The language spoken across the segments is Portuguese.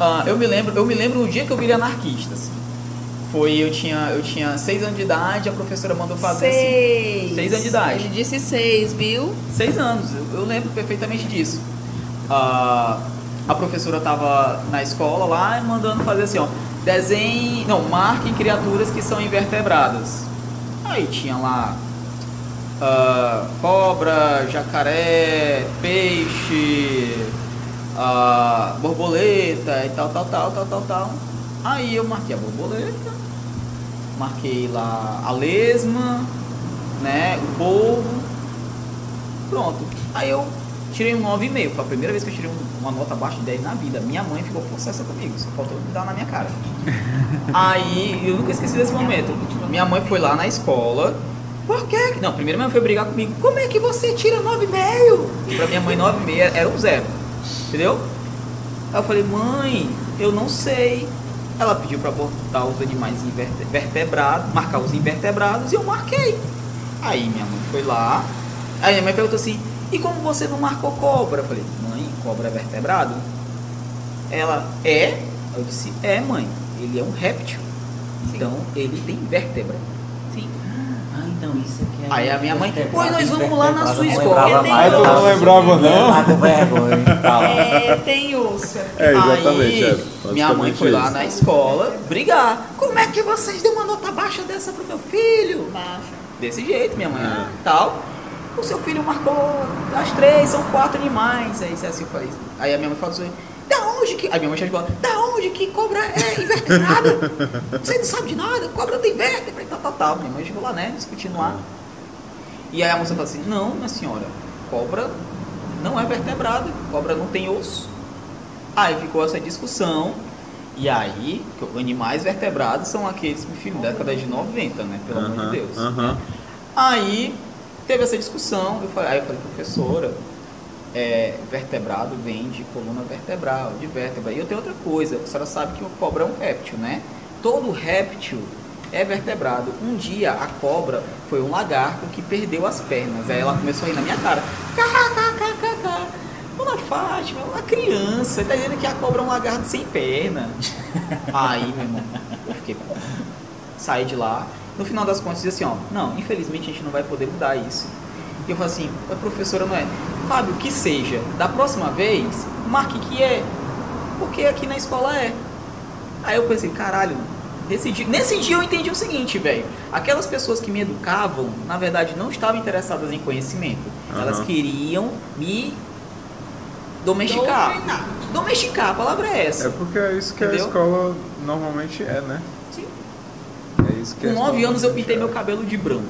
Ah, eu me lembro, eu me lembro o dia que eu virei anarquista. Assim. Foi, eu tinha, eu tinha seis anos de idade, a professora mandou fazer Seis. assim. Seis anos de idade. Ele disse seis, viu? Seis anos, eu, eu lembro perfeitamente disso. Ah, a professora estava na escola lá e mandando fazer assim, ó, desenhe, não, marquem criaturas que são invertebradas. Aí tinha lá ah, cobra, jacaré, peixe, ah, borboleta e tal, tal, tal, tal, tal, tal. Aí eu marquei a borboleta, marquei lá a lesma, né, o polvo, pronto. Aí eu tirei um 9,5, foi a primeira vez que eu tirei um- uma nota abaixo de 10 na vida. Minha mãe ficou possessa comigo, só faltou me dar na minha cara. Aí, eu nunca esqueci desse momento. Minha mãe foi lá na escola. Por quê? Não, primeiro minha mãe foi brigar comigo. Como é que você tira 9,5? E pra minha mãe 9,5 era um zero. Entendeu? Aí eu falei, mãe, eu não sei. Ela pediu pra botar os animais vertebrados, marcar os invertebrados e eu marquei. Aí minha mãe foi lá. Aí minha mãe perguntou assim, e como você não marcou cobra? Eu falei, mãe, cobra é vertebrado? Ela, é? Eu disse, é mãe, ele é um réptil. Então ele tem vértebra. Ah, então isso aqui é. Aí a minha mãe, "Pois nós vamos lá na sua não escola." lembrava Tem mais. Ah, tu não lembrava, não? Ah. É, tem osso. É, exatamente. Aí, é, minha mãe foi lá isso. na escola brigar. Como é que vocês dão uma nota baixa dessa pro meu filho? Baixa. Desse jeito, minha mãe, É. tal. O seu filho marcou as três, são quatro animais. Aí assim faz. Aí a minha mãe falou assim, onde que. Aí minha mãe chegou lá, da onde que cobra é invertebrada? Você não sabe de nada, cobra tem vértebra e tal, tal, tal. Minha mãe chegou lá, né, discutindo lá. E aí a moça falou assim, não, minha senhora, cobra não é vertebrada, cobra não tem osso. Aí ficou essa discussão. E aí, animais vertebrados são aqueles, enfim, da década de 90, né? Pelo amor Aham, de Deus. aham. Aí teve essa discussão, eu falei, aí eu falei, professora, é, vertebrado vem de coluna vertebral, de vértebra. E eu tenho outra coisa, a senhora sabe que o cobra é um réptil, né? Todo réptil é vertebrado. Um dia a cobra foi um lagarto que perdeu as pernas. Aí ela começou a rir na minha cara. Dona Fátima, uma criança, tá dizendo que a cobra é um lagarto sem perna. Aí, meu irmão, eu fiquei. Saí de lá. No final das contas, disse assim: ó, não, infelizmente a gente não vai poder mudar isso. E eu falei assim: a professora não é. Fábio, que seja, da próxima vez, marque que é. Porque aqui na escola é. Aí eu pensei: caralho, nesse dia, nesse dia eu entendi o seguinte, velho. Aquelas pessoas que me educavam, na verdade, não estavam interessadas em conhecimento. Elas Aham. queriam me domesticar. Doutrinar. Domesticar, a palavra é essa. É porque é isso que Entendeu? a escola normalmente é, né? Sim. É isso que Com 9 escola anos eu pintei é. meu cabelo de branco.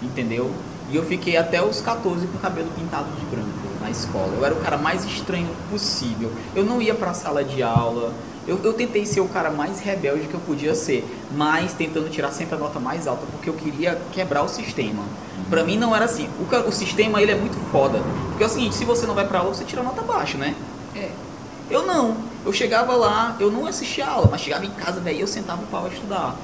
Entendeu? E eu fiquei até os 14 com o cabelo pintado de branco na escola. Eu era o cara mais estranho possível. Eu não ia pra sala de aula. Eu, eu tentei ser o cara mais rebelde que eu podia ser, mas tentando tirar sempre a nota mais alta, porque eu queria quebrar o sistema. Pra mim não era assim. O, o sistema ele é muito foda. Porque é o seguinte, se você não vai pra aula, você tira nota baixa, né? É. Eu não. Eu chegava lá, eu não assistia aula, mas chegava em casa, velho, eu sentava o pau a estudar.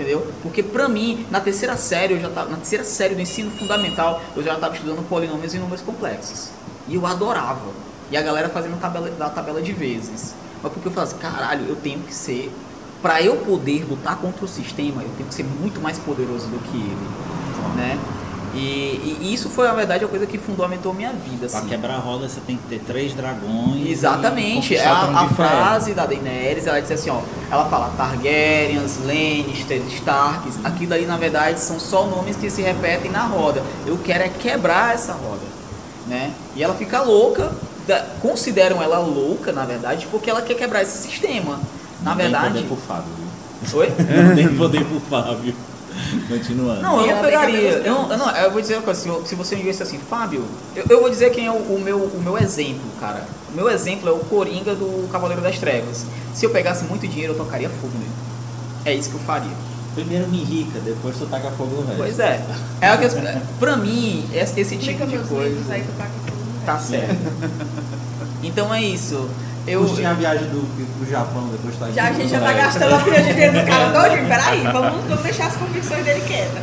Entendeu? Porque pra mim, na terceira série, eu já tava, na terceira série do ensino fundamental, eu já estava estudando polinômios e números complexos. E eu adorava. E a galera fazendo tabela, da tabela de vezes. Mas porque eu falava assim, caralho, eu tenho que ser. Pra eu poder lutar contra o sistema, eu tenho que ser muito mais poderoso do que ele. Né? E, e isso foi, na verdade, a coisa que fundamentou minha vida. Pra Assim. quebrar a roda você tem que ter três dragões. Exatamente, é a, a frase da Daenerys, ela diz assim, ó, ela fala Targaryens, Lannisters, Starks, aquilo ali na verdade são só nomes que se repetem na roda. Eu quero é quebrar essa roda, né? E ela fica louca, da- consideram ela louca, na verdade, porque ela quer quebrar esse sistema. Na Não verdade, poder pro Fábio. oi? Não tem poder pro Fábio. Continuando. Não, eu não pegaria. Eu, não- eu, não, eu vou dizer uma coisa, se, se você me disse assim, Fábio, eu, eu vou dizer quem é o, o meu, o meu exemplo, cara. O meu exemplo é o Coringa do Cavaleiro das Trevas. Se eu pegasse muito dinheiro, eu tocaria fogo nele. É isso que eu faria. Primeiro me irrica, depois tu taca fogo no resto. Pois é. é o que, pra mim, esse, esse tipo de coisa aí que eu taco tudo. tá certo. Então é isso. Eu, Custe a viagem do, do Japão, depois tá aqui. Já a gente já tá É. gastando a pilha de dinheiro do cara todinho. Peraí, vamos, vamos deixar as convicções dele quietas.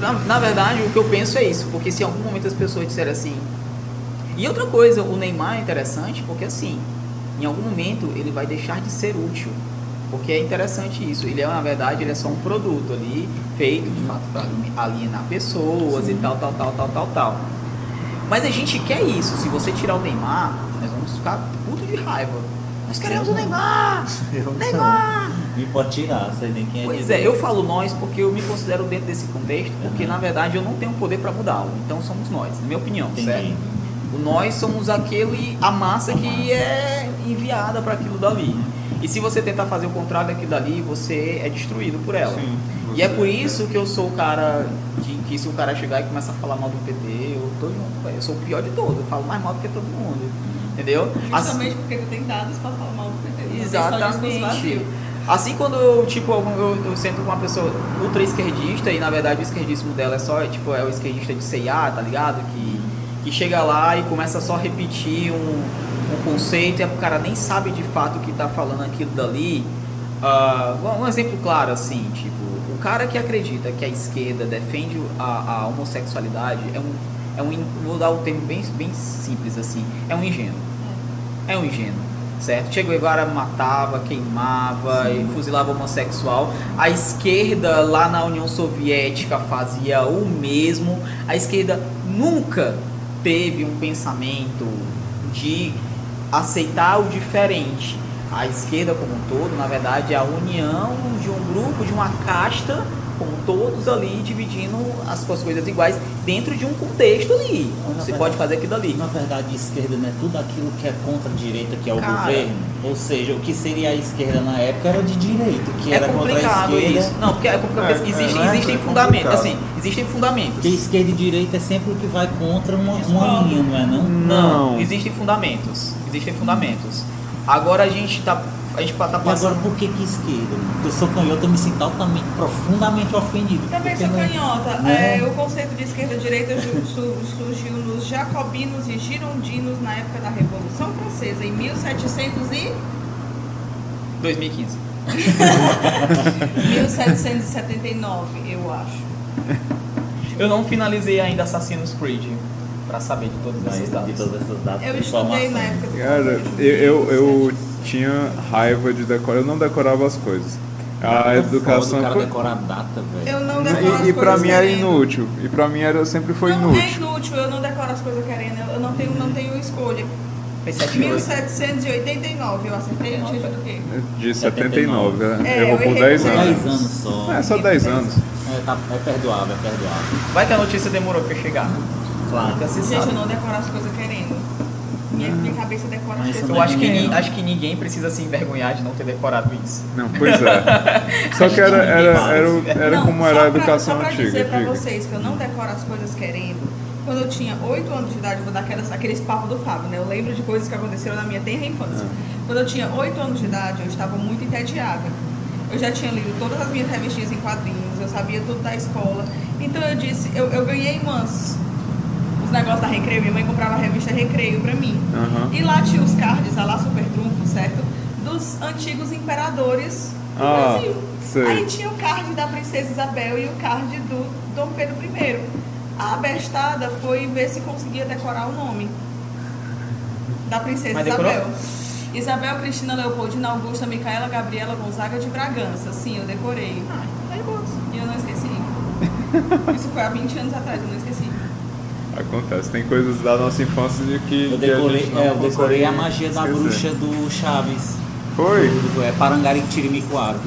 Na, na verdade, o que eu penso é isso, porque se em algum momento as pessoas disserem assim. E outra coisa, o Neymar é interessante porque assim, em algum momento ele vai deixar de ser útil. Porque é interessante isso. Ele é, na verdade, ele é só um produto ali, feito de fato para alienar pessoas e tal, tal, tal, tal, tal, tal. Mas a gente quer isso. Se você tirar o Neymar, nós vamos ficar de raiva. Nós queremos o Neymar! Eu Neymar! Me pode tirar, sei nem quem é Pois dizer. é, eu falo nós porque eu me considero dentro desse contexto, porque Uhum. na verdade eu não tenho poder para mudá-lo. Então somos nós, na minha opinião, Entendi. certo? O nós somos aquele, a massa que é enviada para aquilo dali. E se você tentar fazer o contrário daquilo dali, você é destruído por ela. Sim, E é por isso que eu sou o cara que, que se o cara chegar e começar a falar mal do PT, eu tô junto. Eu sou o pior de todos, eu falo mais mal do que todo mundo. Entendeu? Assim- Justamente porque tu tem dados pra falar mal do PT. Exatamente. Assim quando eu, tipo, eu, eu, sento com uma pessoa ultra esquerdista e na verdade o esquerdismo dela é só, tipo, é o esquerdista de CIA, tá ligado? Que, que chega lá e começa só a repetir um, um conceito e o cara nem sabe de fato o que tá falando aquilo dali. Ah, um exemplo claro, assim, tipo, o cara que acredita que a esquerda defende a, a homossexualidade é um, é um, vou dar um termo bem, bem simples assim, é um ingênuo. É um ingênuo, certo? Che Guevara matava, queimava e fuzilava homossexual. A esquerda lá na União Soviética fazia o mesmo. A esquerda nunca teve um pensamento de aceitar o diferente. A esquerda como um todo, na verdade, é a união de um grupo, de uma casta, com todos ali dividindo as suas coisas iguais dentro de um contexto ali. onde Você pode fazer aquilo ali. Na verdade, esquerda não é tudo aquilo que é contra a direita, que é o Cara. governo. Ou seja, o que seria a esquerda na época era de direita, que é era contra a complicado esquerda. isso. Não, porque é complicado. É, existem, não é- existem é fundamentos. complicado. Assim, existem fundamentos. Porque esquerda e direita é sempre o que vai contra uma, uma linha, não é não? Não, Não. existem fundamentos. Existem fundamentos. Agora a gente tá. A gente tá E agora, passando. por que que esquerda? Porque eu sou canhoto, eu me sinto altamente, profundamente ofendido. Também sou não- canhota. né? É, o conceito de esquerda e direita ju- su- surgiu nos jacobinos e girondinos na época da Revolução Francesa, em 1700 e 2015. 1779, eu acho. Eu não finalizei ainda Assassin's Creed pra saber de todas essas de datas. todas essas datas Eu de estudei na época Cara, eu, eu, eu 1700. Tinha raiva de decorar, eu não decorava as coisas. A É educação. foda o cara decorar a data, velho. Eu não decoro as E, e pra mim era querendo. inútil. E pra mim era, sempre foi não, é inútil. inútil, eu não decoro as coisas querendo, eu não tenho, não tenho escolha. Foi 7 8. 1789, eu acertei o título do quê? De 79, é. É, Errou eu por errei 10 por Dez anos. anos só. É, só 10 anos. É, tá- é perdoável, é perdoável. Vai que a notícia demorou pra chegar. Claro. Se Gente, eu não decoro as coisas querendo. Minha, minha cabeça decora as coisas Eu acho que, ninguém, ni- acho que ninguém precisa se envergonhar de não ter decorado isso. Não, pois é. Só que era, era, era, era Não, como era a pra- educação só pra antiga. dizer pra diga. vocês que eu não decoro as coisas querendo. Quando eu tinha 8 anos de idade, vou dar aquelas, aqueles papos do Fábio, né? Eu lembro de coisas que aconteceram na minha tenra infância. Ah. Quando eu tinha 8 anos de idade, eu estava muito entediada. Eu já tinha lido todas as minhas revistinhas em quadrinhos, eu sabia tudo da escola. Então eu disse, eu, eu ganhei umas, os negócios da Recreio, minha mãe comprava a revista Recreio pra mim. Aham. E lá tinha os cards, a lá Super Trunfo, certo? Dos antigos imperadores do Ah, Brasil. sei. Aí tinha o card da Princesa Isabel e o card do Dom Pedro I. A bestada foi ver se conseguia decorar o nome da Princesa Mas decorou? Isabel. Isabel Cristina Leopoldina Augusta Micaela Gabriela Gonzaga de Bragança. Sim, eu decorei. E eu não esqueci. Isso foi há 20 anos atrás, eu não esqueci. Acontece, tem coisas da nossa infância de que, Eu que a decorei, gente não é, eu decorei a magia da esquecer. bruxa do Chaves. Foi? Do, é Parangarictirimicuaro.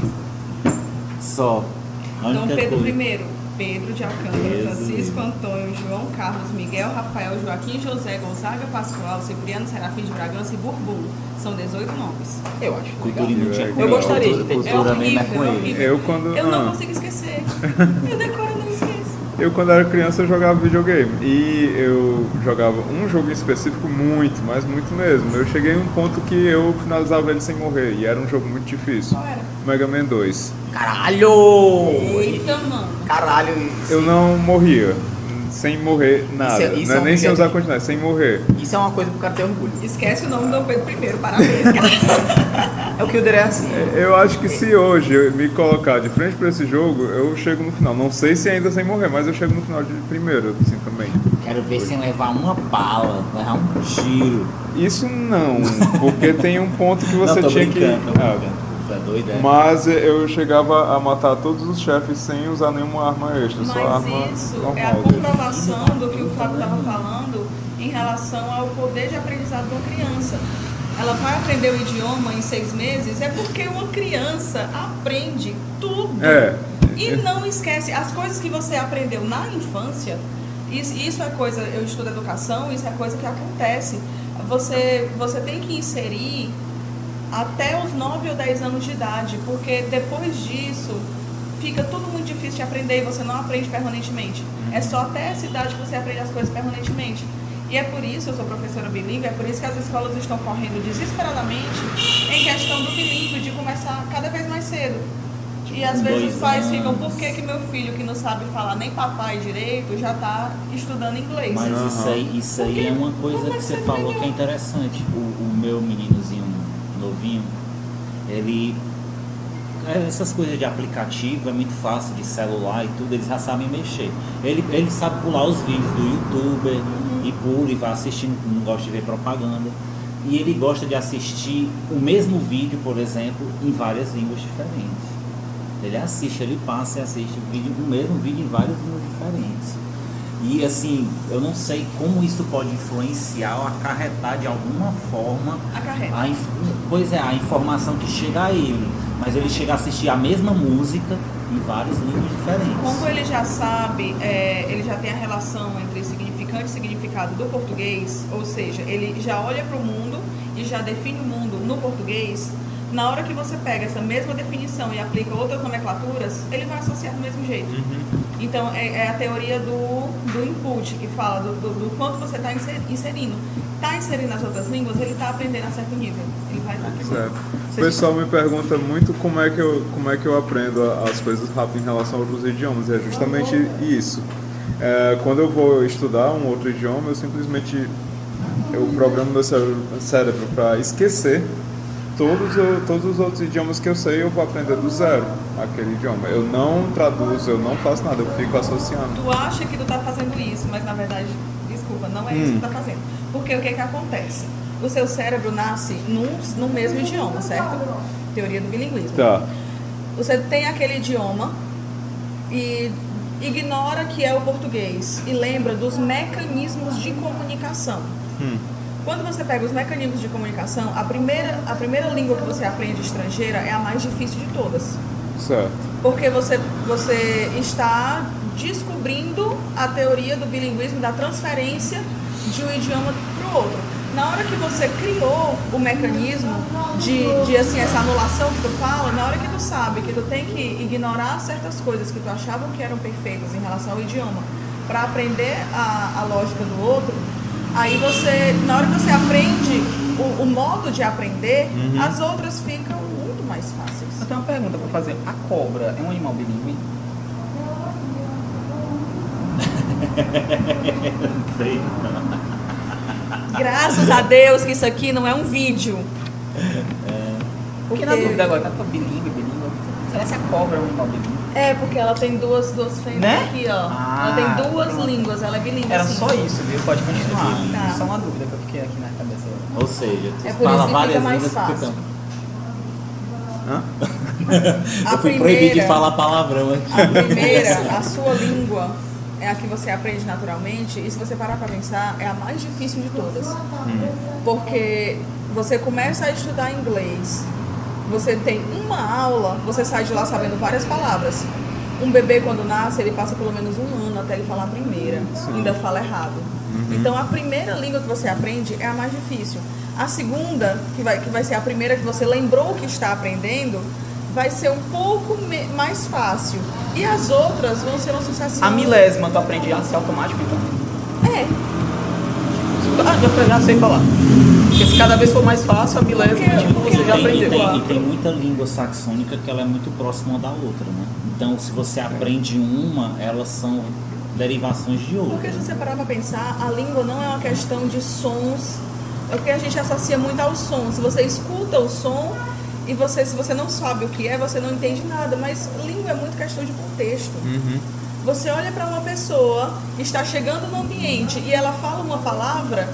Só. A Dom única Pedro coisa. I, Pedro de Alcântara. Francisco Antônio, João Carlos, Miguel, Rafael, Joaquim, José, Gonzaga, Pascoal, Cipriano, Serafim de Bragança e Bourbon. São 18 nomes. Eu acho. Cultura inútil é Eu gostaria de ter- É é horrível, é ele. horrível. Eu quando. Eu não ah. consigo esquecer. Eu decoro. Eu, quando era criança, eu jogava videogame. E eu jogava um jogo em específico muito, mas muito mesmo. Eu cheguei a um ponto que eu finalizava ele sem morrer. E era um jogo muito difícil. Qual era? Mega Man 2. Caralho! Eita, mano. Caralho! Eu sim. não morria. Sem morrer nada. Isso é- isso não é é um nem sem usar continuidade, sem morrer. Isso é uma coisa pro cara ter orgulho. Esquece o nome do Dom Pedro I. Parabéns, cara. É o que o Deré é assim. Eu acho que se hoje eu me colocar de frente pra esse jogo, eu chego no final. Não sei se ainda sem morrer, mas eu chego no final de primeiro, assim também. Quero ver sem levar uma bala, levar um tiro. Isso não, porque tem um ponto que você não, tô tinha que. tô Ah, doido, é? mas eu chegava a matar todos os chefes sem usar nenhuma arma extra, só arma Mas isso é a normal. comprovação do que o Flávio estava falando em relação ao poder de aprendizado de uma criança. Ela vai aprender o idioma em seis meses, é porque uma criança aprende tudo. É. E não esquece, as coisas que você aprendeu na infância, isso, isso é coisa, eu estudo educação, isso é coisa que acontece. Você, você tem que inserir até os 9 ou 10 anos de idade, porque depois disso fica tudo muito difícil de aprender e você não aprende permanentemente. É só até essa idade que você aprende as coisas permanentemente. E é por isso, eu sou professora bilíngue, é por isso que as escolas estão correndo desesperadamente em questão do bilíngue, de começar cada vez mais cedo. E às vezes os pais ficam, por que, que meu filho que não sabe falar nem papai direito já está estudando inglês? Mas isso aí, isso aí é uma coisa que você falou que é interessante. O, o meu meninozinho novinho, ele. é, Essas coisas de aplicativo é muito fácil, de celular e tudo, eles já sabem mexer. Ele, ele sabe pular os vídeos do youtuber Uhum. e pula e vai assistindo, não gosta de ver propaganda. E ele gosta de assistir o mesmo vídeo, por exemplo, em várias línguas diferentes. Ele assiste, ele passa e assiste o, vídeo, o mesmo vídeo em várias línguas diferentes. E assim, eu não sei como isso pode influenciar ou acarretar de alguma forma Acarreta. a, pois é, a informação que chega a ele. Mas ele chega a assistir a mesma música em várias línguas diferentes. Quando ele já sabe, é, ele já tem a relação entre significante e significado do português, ou seja, ele já olha para o mundo e já define o mundo no português, na hora que você pega essa mesma definição e aplica outras nomenclaturas, ele vai associar do mesmo jeito. Então, é, é a teoria do, do input, que fala do, do, do quanto você está inserindo. Está inserindo as outras línguas, ele está aprendendo a certo nível. Ele vai Certo. O pessoal me pergunta muito como é que eu, como é que eu aprendo as coisas rápido em relação a outros idiomas. É justamente isso. É, quando eu vou estudar um outro idioma, eu simplesmente eu programo meu cérebro para esquecer todos, o- todos os outros idiomas que eu sei, eu vou aprender do zero aquele idioma. Eu não traduzo, eu não faço nada, eu fico associando. Tu acha que tu tá fazendo isso, mas na verdade, desculpa, não é isso Hum. que tu tá fazendo. Porque o que que acontece? O seu cérebro nasce num, no mesmo idioma, certo? Teoria do bilinguismo. Tá. Você tem aquele idioma e ignora que é o português e lembra dos mecanismos de comunicação. Hum. Quando você pega os mecanismos de comunicação, a primeira, a primeira língua que você aprende estrangeira é a mais difícil de todas. Certo. Porque você, você está descobrindo a teoria do bilinguismo, da transferência de um idioma para o outro. Na hora que você criou o mecanismo de, de assim, essa anulação que tu fala, na hora que tu sabe que tu tem que ignorar certas coisas que tu achava que eram perfeitas em relação ao idioma para aprender a, a lógica do outro, aí você, na hora que você aprende o, o modo de aprender, as outras ficam muito mais fáceis. Eu tenho uma pergunta pra fazer. A cobra é um animal bilíngue? Não sei. Graças a Deus que isso aqui não é um vídeo. Fiquei na dúvida agora, tá bilíngue, bilíngue. Será que a cobra é um animal bilíngue? É, porque ela tem duas, duas frentes Né? aqui, ó. Ah, ela tem duas pronto. línguas, ela é bilíngue. Era sim. só isso, viu? Pode continuar. Tá. Só uma dúvida que eu fiquei aqui na cabeça. Ou seja, tu É por fala isso que várias fica mais fácil. tam- Hã? A Eu fui primeira, proibido de falar palavrão aqui. a primeira, a sua língua é a que você aprende naturalmente e se você parar pra pensar, é a mais difícil de todas. Porque você começa a estudar inglês, você tem uma aula, você sai de lá sabendo várias palavras. Um bebê quando nasce, ele passa pelo menos um ano até ele falar a primeira, ainda fala errado. Então a primeira língua que você aprende é a mais difícil. A segunda, que vai, que vai ser a primeira que você lembrou que está aprendendo, vai ser um pouco mais fácil. E as outras vão ser uma sucessão. A milésima, tu aprende a ser automático, então? É, Ah, já, já sei falar. Porque se cada vez for mais fácil, a milésima, Porque- tipo, porque você já tem, e, aprendeu. tem, e tem muita língua saxônica que ela é muito próxima da outra, né? Então, se você aprende uma, elas são derivações de porque outra. se você parar pra pensar, a língua não é uma questão de sons. É porque a gente associa muito ao som. Se você escuta o som e você, se você não sabe o que é, você não entende nada. Mas língua é muito questão de contexto. Você olha para uma pessoa que está chegando no ambiente e ela fala uma palavra,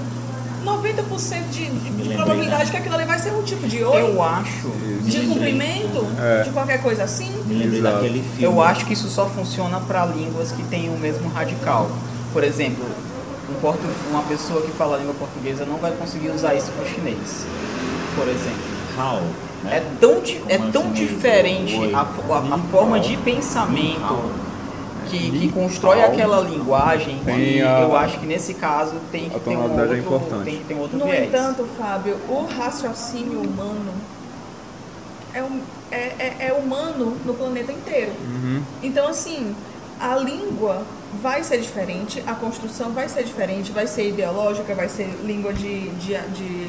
90% de, de probabilidade né? que aquilo ali vai ser um tipo de oi, Eu acho. de cumprimento, É. de qualquer coisa assim. Me lembrei Exato. daquele filme. Eu acho que isso só funciona para línguas que têm o mesmo radical. Por exemplo, um portu- uma pessoa que fala a língua portuguesa não vai conseguir usar isso para o chinês. Por exemplo. How. né? É tão, di- é Como tão diferente a, a- a forma de pensamento que, que constrói aquela linguagem que Tem a- eu acho que nesse caso tem que ter um é outro, importante. tem um outro No viés. entanto, Fábio, o raciocínio humano é, um- é, é- é humano no planeta inteiro. Uhum. Então, assim, a língua vai ser diferente, a construção vai ser diferente, vai ser ideológica, vai ser língua de, de, de,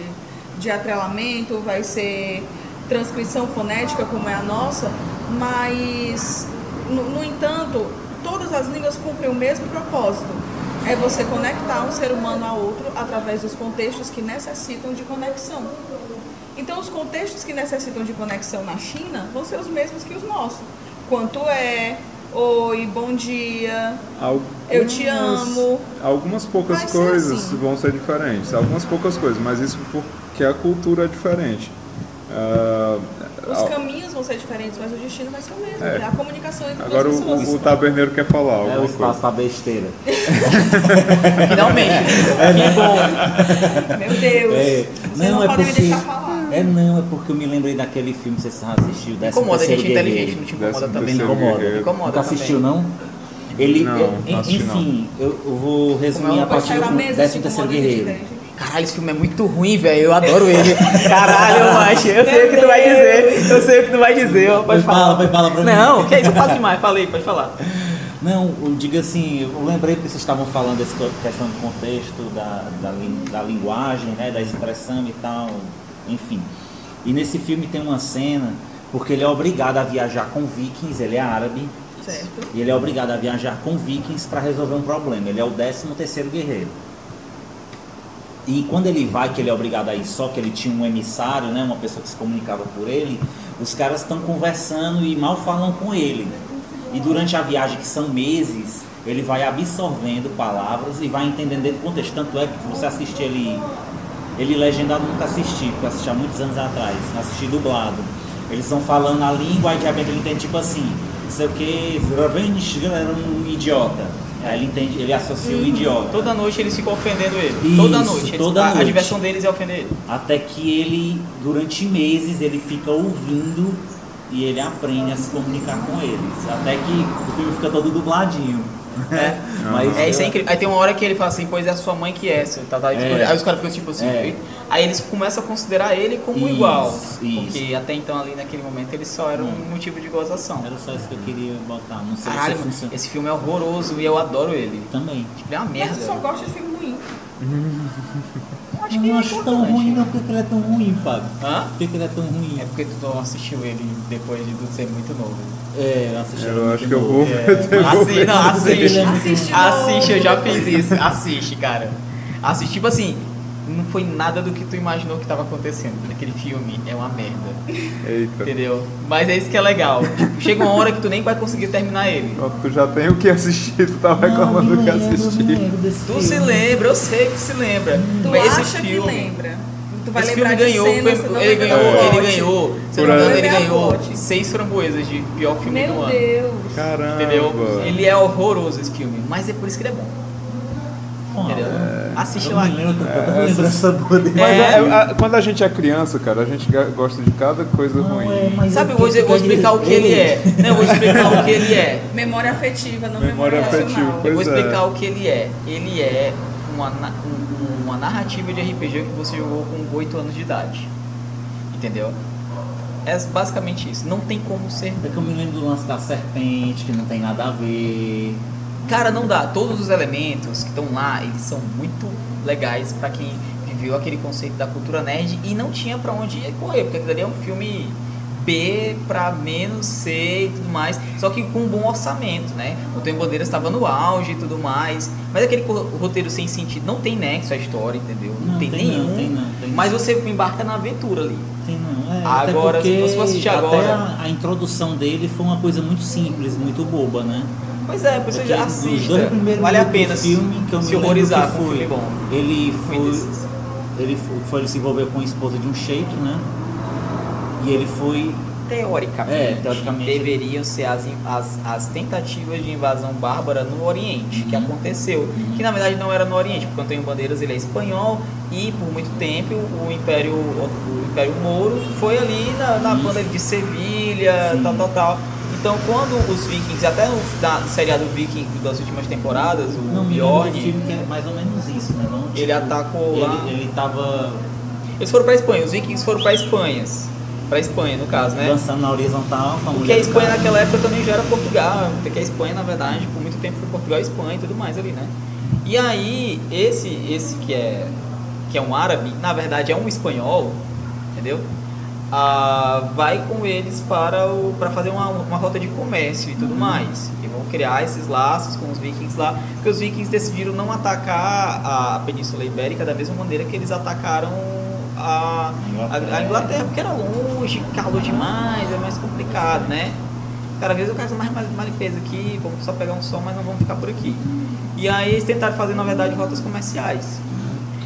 de atrelamento, vai ser transcrição fonética, como é a nossa, mas, no, no entanto, todas as línguas cumprem o mesmo propósito. É você conectar um ser humano a outro através dos contextos que necessitam de conexão. Então, os contextos que necessitam de conexão na China vão ser os mesmos que os nossos. Quanto é, oi, bom dia, Eu te amo. Algumas poucas coisas assim. vão ser diferentes. Algumas poucas coisas, mas isso porque a cultura é diferente. Ah, os a- caminhos vão ser diferentes, mas o destino vai ser o mesmo. É. É. A comunicação entre agora duas pessoas. o, o taberneiro quer falar É o espaço pra besteira. Finalmente. que bom. Meu Deus, É, você não, não, é pode porque- me deixar falar. É não, é porque eu me lembrei daquele filme, não sei se você já assistiu, Décimo Incomoda a gente inteligente, não te incomoda Décimo também não. incomoda. Incomoda Nunca assistiu, não? Ele, Não, eu- não assisti, enfim, eu, eu vou resumir a partir do mesa, Décimo se Terceiro incomoda, Guerreiro. Caralho, esse filme é muito ruim, velho. Eu adoro ele. Caralho, macho. Eu sei o que tu vai dizer. Eu sei o que tu vai dizer. Pode Pois falar. fala, pois fala pra mim. Não, que isso? Eu falo demais. Falei, pode falar. Não, eu digo assim, eu lembrei que vocês estavam falando dessa questão do contexto, da, da, da linguagem, né, da expressão e tal, enfim. E nesse filme tem uma cena, porque ele é obrigado a viajar com vikings, ele é árabe, Certo. e ele é obrigado a viajar com vikings para resolver um problema. Ele é o 13 terceiro guerreiro. E quando ele vai, que ele é obrigado a ir só, que ele tinha um emissário, né, uma pessoa que se comunicava por ele, os caras estão conversando e mal falam com ele. E durante a viagem, que são meses, ele vai absorvendo palavras e vai entendendo dentro do contexto. Tanto é que você assiste ele, ele legendado nunca assisti, porque eu assisti há muitos anos atrás, assisti dublado. Eles estão falando a língua e de repente ele entende tipo assim, não sei o que, era um idiota. Aí ele entende, ele associa o idiota. Toda noite eles ficam ofendendo ele. Isso, toda noite. Eles- toda a, a noite. diversão deles é ofender ele. Até que ele, durante meses, ele fica ouvindo e ele aprende a se comunicar com eles. Até que o filme fica todo dubladinho. É. Mas É, isso é incrível. Aí tem uma hora que ele fala assim, pois é a sua mãe que é, seu, tá, tá, É. Aí os caras ficam tipo assim. É. Aí eles começam a considerar ele como Isso, igual. isso. Porque até então ali naquele momento ele só era um Hum. motivo de gozação. Era só isso que eu queria botar. Não sei Caralho, se funciona. esse filme é horroroso e eu adoro ele. Também. Tipo, é uma Mas merda. eu só gosto de filme ruim. Eu acho que não é acho tão importante. ruim, não. Por que ele é tão ruim, Fábio? Hã? Por que ele é tão ruim? É porque tu não assistiu ele depois de ser muito novo. É, eu assisti. Eu acho que eu vou É, assi- não, assiste, Assiste assiste, eu já fiz isso. Assiste, cara. Assiste, tipo assim, não foi nada do que tu imaginou que estava acontecendo naquele filme. É uma merda, Eita. entendeu? Mas é isso que é legal. Tipo, chega uma hora que tu nem vai conseguir terminar ele. Pronto, tu já tem o que assistir, tu tá Não, reclamando do que assistir. Tu filme. se lembra, eu sei que se lembra. Tu Mas esse acha filme, que lembra? Tu vai esse lembrar filme de ganhou, cenas, foi- ele ganhou, do ele ganhou, se não me engano, ele ganhou seis framboesas de pior filme do Meu ano. Deus. Caramba. Entendeu? Ele é horroroso esse filme, mas é por isso que ele é bom. Assiste lá. lembro, É, dele. Mas É. é- é- quando a gente é criança, cara, a gente gosta de cada coisa Não, ruim. é, mas Sabe, eu eu vou, explicar o que ele é. Não, eu vou explicar o que ele é. Memória afetiva, não Memória memória, afetiva. Eu vou é. explicar o que ele é. Ele é uma, um- uma narrativa de RPG que você jogou com 8 anos de idade. Entendeu? É basicamente isso. Não tem como ser. É que eu me lembro do lance da serpente, que não tem nada a ver. Cara, não dá. Todos os elementos que estão lá, eles são muito legais pra quem viveu aquele conceito da cultura nerd e não tinha pra onde correr, porque aquilo ali é um filme B pra menos C e tudo mais, só que com um bom orçamento, né? O Tem Bandeiras estava no auge e tudo mais, mas aquele roteiro sem sentido, não tem nexo à história, entendeu? Não, tem, nenhum. Não, tem não, tem Mas você embarca na aventura ali. Tem não. É, Agora, até porque se você for assistir até agora- A, a introdução dele foi uma coisa muito simples, muito boba, né? Pois é, você Porque já assista. Vale a pena filme que eu se horrorizar com foi, bom. Ele foi, ele foi, foi- ele se envolveu com a esposa de um sheik, né? E ele foi Teoricamente, É, teoricamente. deveriam ser as, as, as tentativas de invasão bárbara no Oriente, que Uhum. aconteceu. Que na verdade não era no Oriente, porque Antônio Bandeiras ele é espanhol e por muito tempo o Império, o Império Mouro foi ali na, na Isso. banda de Sevilha, Sim. tal, tal, tal. Então quando os vikings, até no na seriado Viking das últimas temporadas, o não do Bjorn, filme que é mais ou menos isso, né? Não, ele atacou ele, lá. ele tava Eles foram pra Espanha, os vikings foram pra Espanha. Pra Espanha, no caso, né? dançando na horizontal com a Porque a do Espanha cara. naquela época também já era Portugal, porque a Espanha, na verdade, por muito tempo foi Portugal e Espanha e tudo mais ali, né? E aí, esse, esse que é que é um árabe, na verdade é um espanhol, entendeu? Ah, vai com eles para, o, para fazer uma, uma rota de comércio e tudo mais. E vão criar esses laços com os vikings lá, porque os vikings decidiram não atacar a Península Ibérica da mesma maneira que eles atacaram a, a, a Inglaterra, porque era longe, calor demais, é mais complicado, né? Cada vez eu quero mais, mais uma limpeza aqui, vamos só pegar um som, mas não vamos ficar por aqui. E aí eles tentaram fazer, na verdade, rotas comerciais.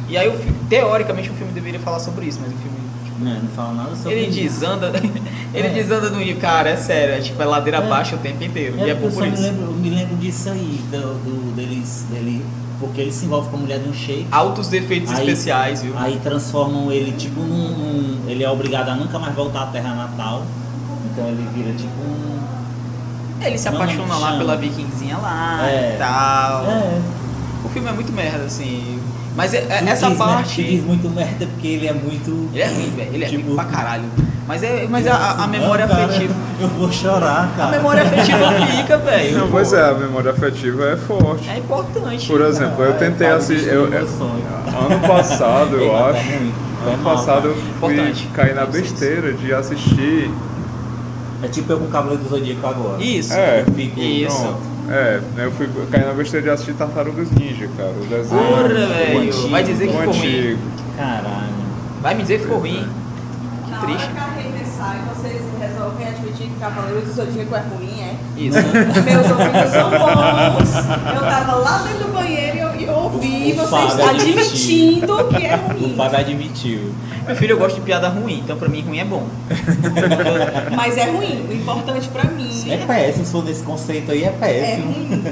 E aí, o teoricamente, o filme deveria falar sobre isso, mas o filme, Não, não fala nada sobre ele isso. desanda, ele É. desanda no rio, cara, é sério, é tipo, é ladeira É. abaixo o tempo inteiro. É, e é por só me isso. lembro, eu me lembro disso aí, do, do- deles, dele, porque ele se envolve com a mulher de um sheik. Altos defeitos Aí- especiais, viu? Aí transformam ele tipo num, num- Ele é obrigado a nunca mais voltar à terra natal. Então ele vira tipo um. Ele se Não, apaixona não lá chama. pela vikingzinha lá É. e tal. É. O filme é muito merda, assim. Mas é- é- essa diz, né, parte. tu diz muito merda porque ele é muito. Ele é ruim, velho. Ele é Tipo- ruim pra caralho. Mas, é, mas a, a memória Não, cara, afetiva. Eu vou chorar, A cara. memória afetiva fica, velho. Não, pois é, a memória afetiva é forte. É importante. Por exemplo, eu tentei Cara, assistir. Eu, eu- sonho. ano passado, eu tá acho. Ano mal, passado eu cara. fui Importante. cair na besteira de assistir. É tipo eu com o Cavaleiro do Zodíaco agora. Isso. É, Eu fico. Isso. Pronto. É, eu fui cair na besteira de assistir Tartarugas Ninja, cara. O desenho. Porra, velho. antigo, Vai dizer que ficou ruim. Caralho. Vai me dizer que ficou Pois ruim. Na Que triste. hora que a sai, vocês resolvem admitir que Cavaleiros do Zodíaco é ruim, é? Isso. Meus ouvidos são bons. Eu tava lá dentro do banheiro vocês admitindo que é ruim. O Fábio admitiu. Meu filho, eu gosto de piada ruim, então pra mim ruim é bom. Mas é ruim. O importante pra mim É péssimo, se for nesse conceito aí, é é péssimo. ruim.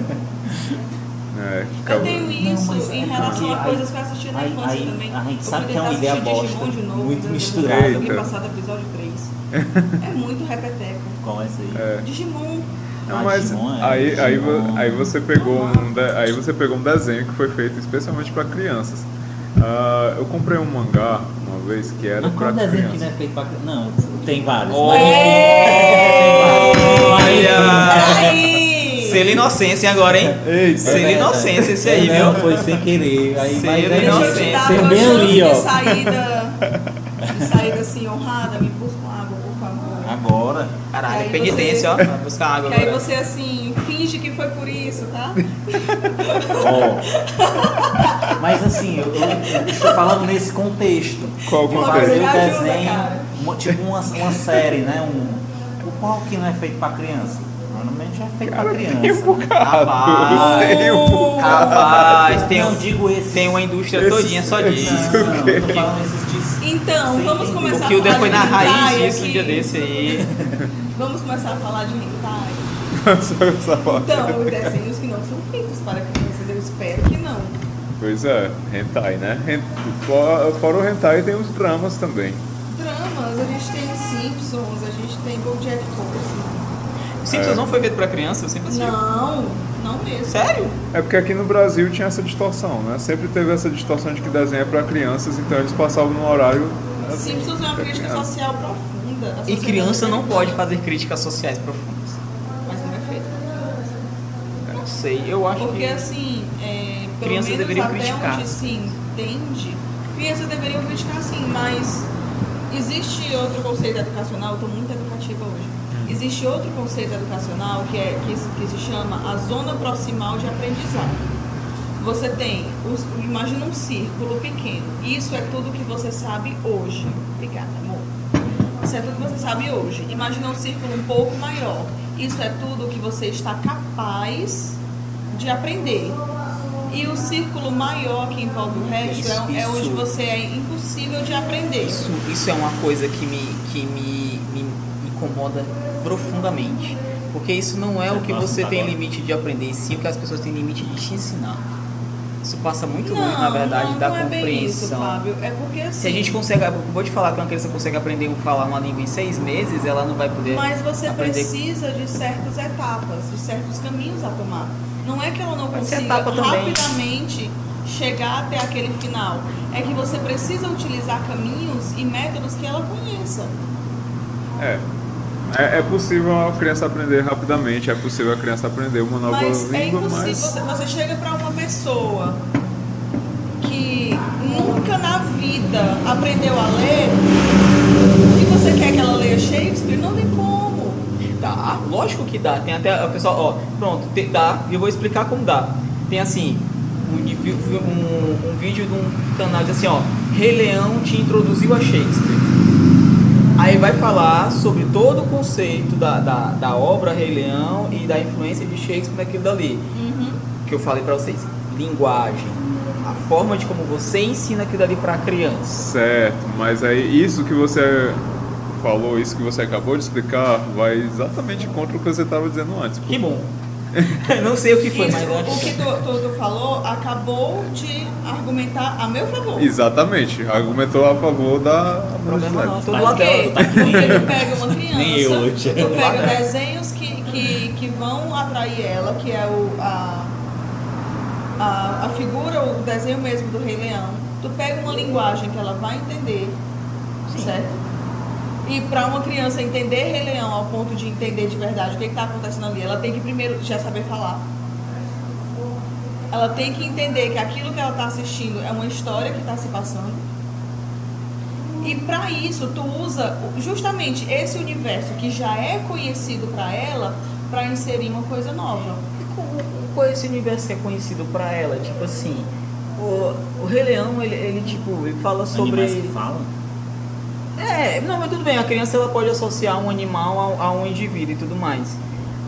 É, Eu tenho Não, isso em é relação porque a aí- coisas que eu assisti na aí- infância aí também. a gente Eu sabe fui que é uma tentar ideia assistir bosta, Digimon de novo, muito misturada. Eu passado episódio 3. É muito repeteco. Qual é esse aí? É. Digimon. Não, mas é, aí, aí, aí você pegou um de- aí você pegou um desenho que foi feito especialmente para crianças. Ah, eu comprei um mangá uma vez que era Mas qual para desenho que não crianças. é feito pra criança? Não, tem vários. Oh. Selo inocência agora, hein? Eita. Selo É inocência esse aí, É, Não, viu? foi sem querer. Aí, sei. te dar tem bem ali, ó. de saída, de saída assim, honrada, me busca água, por favor. Agora. Caralho, Aí penitência, ó. você- Vai buscar água Que aí agora. você assim, finge que foi por isso, tá? Ó. Mas assim, eu, eu- estou falando nesse contexto. Qual de fazer o ajuda, desenho, uma- tipo uma, uma série, né? Um, o qual que não é feito pra criança? Normalmente é feito pra Tem um criança. bocado. Rapaz. Tem um bocado. Rapaz, tem, um, digo esse. tem uma indústria Esses- todinha só disso. de Então, Sim. vamos começar O a Kilder falar foi de na raiz hentai disso um dia desse aí. Vamos começar a falar de hentai. Então, desenhos que não são feitos para crianças, eu espero que não. Pois é, hentai, né? Fora, fora o hentai tem os dramas também. Dramas, a gente tem Simpsons, a gente tem Bojack Horseman. Simpsons É. não foi feito pra criança, eu sempre assisti. Não, não mesmo. Sério? É porque aqui no Brasil tinha essa distorção, né? Sempre teve essa distorção de que desenho é pra crianças, então eles passavam no horário. assim, Simpsons é uma pra crítica criança. social profunda. da E criança não pode fazer críticas sociais profundas. Mas não é feito pra criança. Não sei, eu acho Porque que. assim, é, pelo Crianças menos deveriam até criticar. onde se entende, crianças deveriam criticar sim, mas existe outro conceito educacional, eu estou muito educativa hoje. Existe outro conceito educacional que, é, que, se- que se chama a zona proximal de aprendizado. Você tem, os, imagina um círculo pequeno. Isso é tudo que você sabe hoje. Obrigada, amor. criança é tudo que você sabe hoje. Imagina um círculo um pouco maior. Isso é tudo que você está capaz de aprender. E o círculo maior que envolve o resto Isso, é, é onde isso. você é impossível de aprender. Isso, isso é uma coisa que me, que me, me incomoda profundamente. Porque isso não é o que você tem agora. limite de aprender, e sim o que as pessoas têm limite de te ensinar. Isso passa muito longe, Não, na verdade, não, da não é bem isso, compreensão. Fábio. É porque assim. Se a gente consegue, eu vou te falar que uma criança consegue aprender a falar uma língua em seis meses, ela não vai poder Mas você aprender. precisa de certas etapas, de certos caminhos a tomar. Não é que ela não Pode consiga rapidamente chegar até aquele final. É que você precisa utilizar caminhos e métodos que ela conheça. É. É, é possível a criança aprender rapidamente, é possível a criança aprender uma nova Mas é língua, impossível. mas. Você, você chega para uma pessoa que nunca na vida aprendeu a ler e você quer que ela leia Shakespeare, não tem como. Dá, lógico que dá. Tem até o pessoal, ó, pronto, te- dá, e eu vou explicar como dá. Tem assim, um, um- um vídeo de um canal diz assim, ó, Rei Leão te introduziu a Shakespeare. Aí vai falar sobre todo o conceito da, da, da obra Rei Leão e da influência de Shakespeare naquilo dali. Que eu falei pra vocês. Linguagem. A forma de como você ensina aquilo dali pra criança. Certo, mas aí isso que você falou, isso que você acabou de explicar, vai exatamente contra o que você estava dizendo antes. Que bom. Não sei o que foi, Isso, mas o que tu, tu- tu falou acabou de argumentar a meu favor. Exatamente, argumentou a favor da problema não, tô do Mas lado dela. Porque, tá aqui nem porque tu pega uma criança, Nem eu hoje. tu pega desenhos que, que, que vão atrair ela, que é o, a, a, a figura, o desenho mesmo do Rei Leão. Tu pega uma linguagem que ela vai entender, certo? E para uma criança entender Rei Leão ao ponto de entender de verdade o que está acontecendo ali, ela tem que primeiro já saber falar. Ela tem que entender que aquilo que ela está assistindo é uma história que está se passando. E para isso, tu usa justamente esse universo que já é conhecido para ela para inserir uma coisa nova. Qual esse universo que é conhecido pra ela? Tipo assim, o, o Rei Leão, ele, ele, tipo, ele fala sobre. Animais que falam. É, não, mas tudo bem, a criança ela pode associar um animal a, a um indivíduo e tudo mais.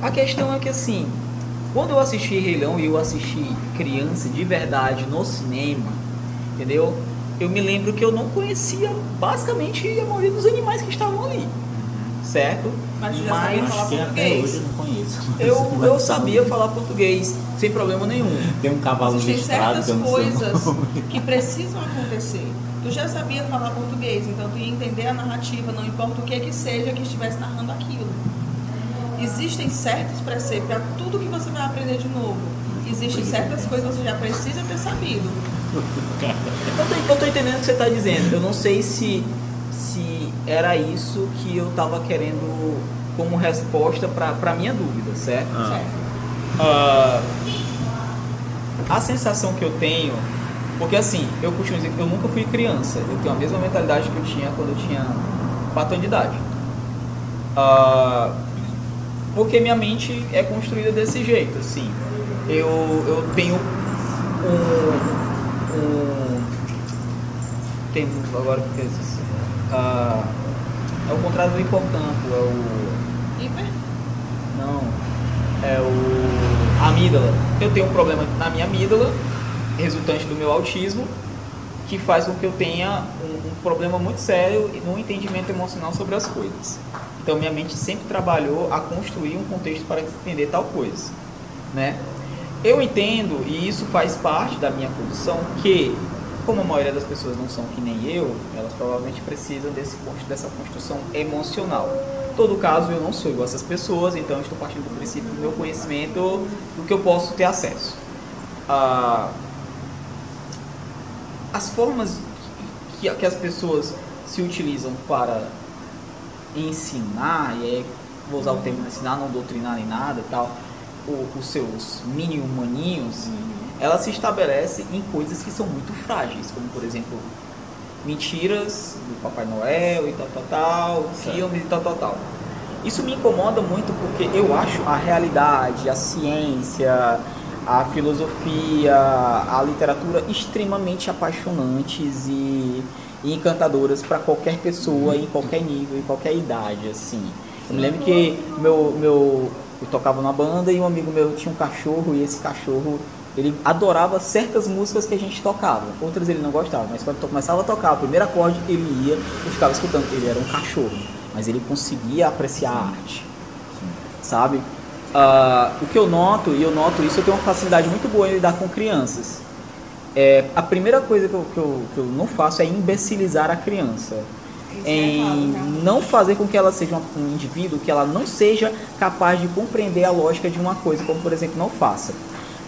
A questão é que assim, quando eu assisti Rei Leão e eu assisti criança de verdade no cinema, entendeu? Eu me lembro que eu não conhecia basicamente a maioria dos animais que estavam ali. Certo? Mas tu já sabia falar Que até português. hoje eu não conheço. Eu, eu sabia falar português, sem problema nenhum. Tem um cavalo Existem listrado certas coisas que precisam acontecer. Tu já sabia falar português, então tu ia entender a narrativa, não importa o que é que seja que estivesse narrando aquilo. Existem certos preceitos para tudo que você vai aprender de novo. Existem certas coisas que você já precisa ter sabido. Eu tô, eu tô entendendo o que você tá dizendo. Eu não sei se, se era isso que eu tava querendo como resposta pra, pra minha dúvida, certo? Ah. Certo? Ah, a sensação que eu tenho, porque assim, eu costumo dizer que eu nunca fui criança. Eu tenho a mesma mentalidade que eu tinha quando eu tinha 4 anos de idade. Ah, porque minha mente é construída desse jeito, assim. Eu, eu tenho um, um tem agora que é isso? Ah, é o contrário do hipocampo, é o Hiper? não, é o amígdala. Eu tenho um problema na minha amígdala, resultante do meu autismo, que faz com que eu tenha um, um problema muito sério no entendimento emocional sobre as coisas. Então minha mente sempre trabalhou a construir um contexto para entender tal coisa, né? Eu entendo e isso faz parte da minha condição que como a maioria das pessoas não são que nem eu, elas provavelmente precisam desse, dessa construção emocional. Todo caso, eu não sou igual a essas pessoas, então estou partindo do princípio do meu conhecimento, do que eu posso ter acesso. Ah, as formas que, que as pessoas se utilizam para ensinar, e aí vou usar o termo ensinar, não doutrinar nem nada e tal, os seus mini humaninhos, ela se estabelece em coisas que são muito frágeis, como por exemplo mentiras do Papai Noel e tal, tal, tal, Certo. filmes e tal, tal, tal. Isso me incomoda muito porque eu acho a realidade, a ciência, a filosofia, a literatura extremamente apaixonantes e, e encantadoras para qualquer pessoa, em qualquer nível, em qualquer idade, assim. Eu me lembro que meu, meu, eu tocava numa banda e um amigo meu tinha um cachorro e esse cachorro ele adorava certas músicas que a gente tocava, outras ele não gostava, mas quando começava a tocar o primeiro acorde, ele ia e ficava escutando. Ele era um cachorro, mas ele conseguia apreciar a arte, sabe? Uh, o que eu noto, e eu noto isso, eu tenho uma facilidade muito boa em lidar com crianças. É, a primeira coisa que eu, que, eu, que eu não faço é imbecilizar a criança Isso é em né? não fazer com que ela seja um indivíduo que ela não seja capaz de compreender a lógica de uma coisa, como por exemplo, não faça.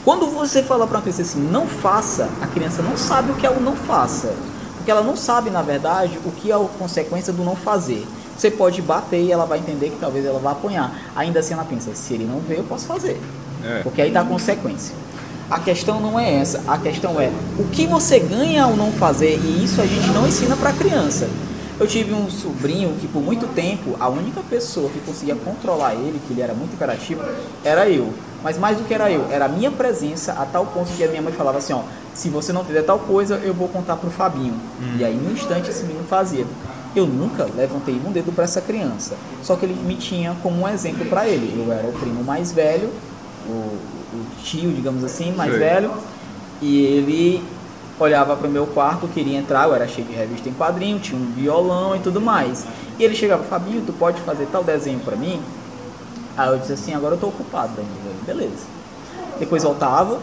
Quando você fala para uma criança assim, não faça, a criança não sabe o que é o não faça. Porque ela não sabe, na verdade, o que é a consequência do não fazer. Você pode bater e ela vai entender que talvez ela vá apanhar. Ainda assim ela pensa, se ele não vê, eu posso fazer. É. Porque aí dá consequência. A questão não é essa, a questão é o que você ganha ao não fazer, e isso a gente não ensina para criança. Eu tive um sobrinho que por muito tempo a única pessoa que conseguia controlar ele, que ele era muito imperativo, era eu. Mas mais do que era eu, era a minha presença a tal ponto que a minha mãe falava assim, ó, se você não fizer tal coisa, eu vou contar pro Fabinho. E aí no instante esse menino fazia. Eu nunca levantei um dedo para essa criança. Só que ele me tinha como um exemplo para ele. Eu era o primo mais velho, o, o tio, digamos assim, mais Sei. velho, e ele olhava para o meu quarto, queria entrar, eu era cheio de revista em quadrinho, tinha um violão e tudo mais. E ele chegava, Fabinho, tu pode fazer tal desenho para mim? Aí eu disse assim, agora eu tô ocupado, Danilo. Ele, Beleza. Depois voltava,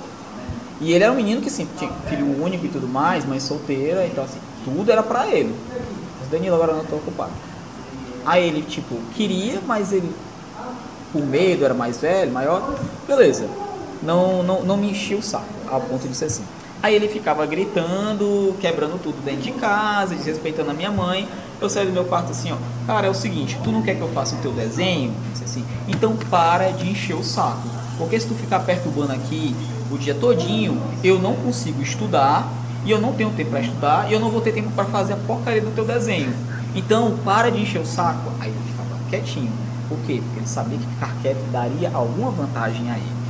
e ele era um menino que assim, tinha filho único e tudo mais, mãe solteira, então assim, tudo era pra ele. Disse, Danilo, agora eu não tô ocupado. Aí ele, tipo, queria, mas ele, por medo, era mais velho, maior, beleza. Não, não, não me enchia o saco, ao ponto de ser assim. Aí ele ficava gritando, quebrando tudo dentro de casa, desrespeitando a minha mãe. Eu saí do meu quarto assim, ó, cara, é o seguinte, tu não quer que eu faça o teu desenho? Assim, então para de encher o saco. Porque se tu ficar perturbando aqui o dia todinho, eu não consigo estudar, e eu não tenho tempo para estudar, e eu não vou ter tempo para fazer a porcaria do teu desenho. Então, para de encher o saco. Aí ele ficava quietinho. Por quê? Porque ele sabia que ficar quieto daria alguma vantagem a ele.